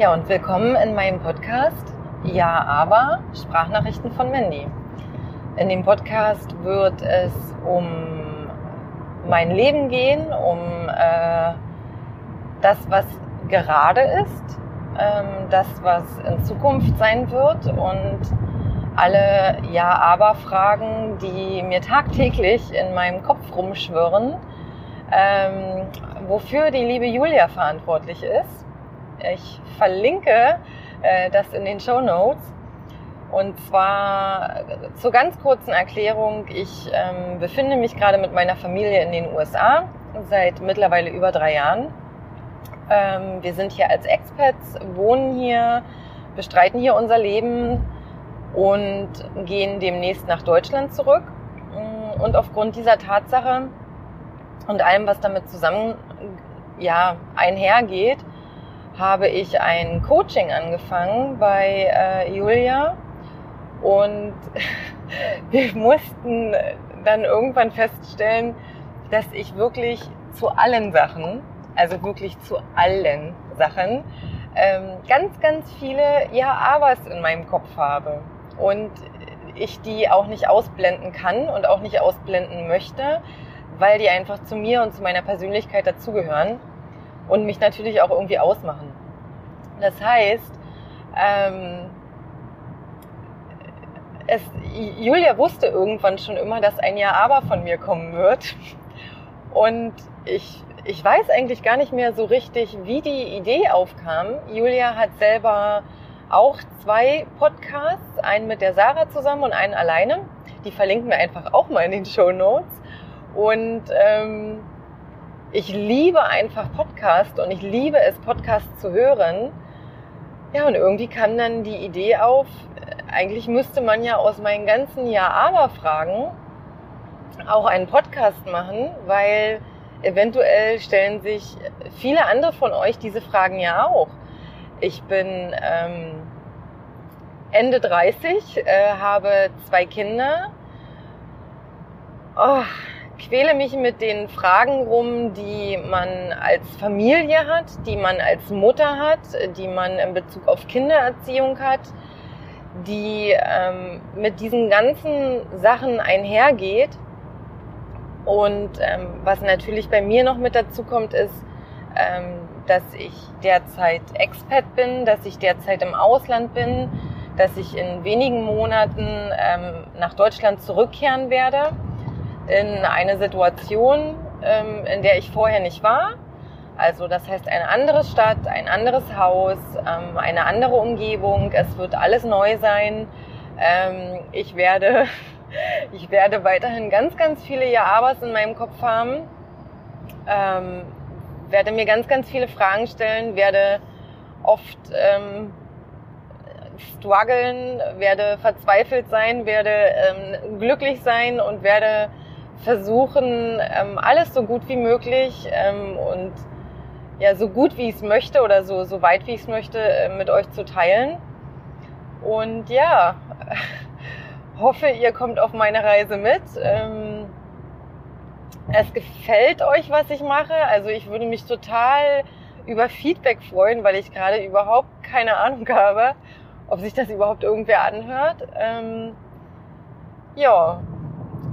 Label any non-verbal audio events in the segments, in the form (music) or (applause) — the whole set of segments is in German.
Ja, und willkommen in meinem Podcast Ja, aber Sprachnachrichten von Mandy. In dem Podcast wird es um mein Leben gehen, um äh, das, was gerade ist, ähm, das, was in Zukunft sein wird und alle Ja-Aber-Fragen, die mir tagtäglich in meinem Kopf rumschwirren, ähm, wofür die liebe Julia verantwortlich ist. Ich verlinke äh, das in den Show Notes. Und zwar äh, zur ganz kurzen Erklärung, ich ähm, befinde mich gerade mit meiner Familie in den USA seit mittlerweile über drei Jahren. Ähm, wir sind hier als Expats, wohnen hier, bestreiten hier unser Leben und gehen demnächst nach Deutschland zurück. Und aufgrund dieser Tatsache und allem, was damit zusammen ja, einhergeht, habe ich ein Coaching angefangen bei äh, Julia und (laughs) wir mussten dann irgendwann feststellen, dass ich wirklich zu allen Sachen, also wirklich zu allen Sachen, ähm, ganz, ganz viele Ja-Abers in meinem Kopf habe. Und ich die auch nicht ausblenden kann und auch nicht ausblenden möchte, weil die einfach zu mir und zu meiner Persönlichkeit dazugehören und mich natürlich auch irgendwie ausmachen. Das heißt, ähm, es, Julia wusste irgendwann schon immer, dass ein Ja aber von mir kommen wird. Und ich, ich weiß eigentlich gar nicht mehr so richtig, wie die Idee aufkam. Julia hat selber auch zwei Podcasts, einen mit der Sarah zusammen und einen alleine. Die verlinken wir einfach auch mal in den Show Notes. Und ähm, ich liebe einfach Podcast und ich liebe es, Podcasts zu hören. Ja, und irgendwie kam dann die Idee auf, eigentlich müsste man ja aus meinen ganzen Ja-Aber-Fragen auch einen Podcast machen, weil eventuell stellen sich viele andere von euch diese Fragen ja auch. Ich bin ähm, Ende 30, äh, habe zwei Kinder. Oh, quäle mich mit den Fragen rum, die man als Familie hat, die man als Mutter hat, die man in Bezug auf Kindererziehung hat, die ähm, mit diesen ganzen Sachen einhergeht. Und ähm, was natürlich bei mir noch mit dazu kommt, ist, ähm, dass ich derzeit Expat bin, dass ich derzeit im Ausland bin, dass ich in wenigen Monaten ähm, nach Deutschland zurückkehren werde in eine Situation, ähm, in der ich vorher nicht war. Also das heißt eine andere Stadt, ein anderes Haus, ähm, eine andere Umgebung. Es wird alles neu sein. Ähm, ich werde, (laughs) ich werde weiterhin ganz, ganz viele Ja-Abers in meinem Kopf haben. Ähm, werde mir ganz, ganz viele Fragen stellen, werde oft ähm, strugglen, werde verzweifelt sein, werde ähm, glücklich sein und werde versuchen, ähm, alles so gut wie möglich ähm, und ja, so gut wie ich es möchte oder so, so weit wie ich es möchte, äh, mit euch zu teilen. Und ja, (laughs) hoffe, ihr kommt auf meine Reise mit. Ähm, es gefällt euch, was ich mache. Also ich würde mich total über Feedback freuen, weil ich gerade überhaupt keine Ahnung habe, ob sich das überhaupt irgendwer anhört. Ja,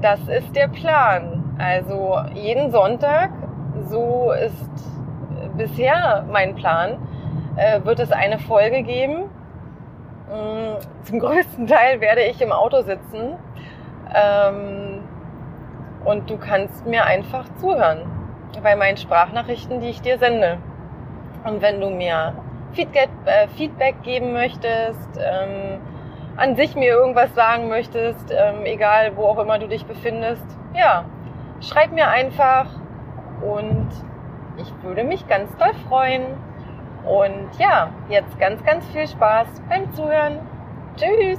das ist der Plan. Also jeden Sonntag, so ist bisher mein Plan, äh, wird es eine Folge geben. Mm, zum (laughs) größten Teil werde ich im Auto sitzen ähm, und du kannst mir einfach zuhören bei meinen Sprachnachrichten, die ich dir sende. Und wenn du mir Feedback, äh, Feedback geben möchtest, ähm, an sich mir irgendwas sagen möchtest, ähm, egal wo auch immer du dich befindest, ja, schreib mir einfach und ich würde mich ganz doll freuen. Und ja, jetzt ganz, ganz viel Spaß beim Zuhören. Tschüss!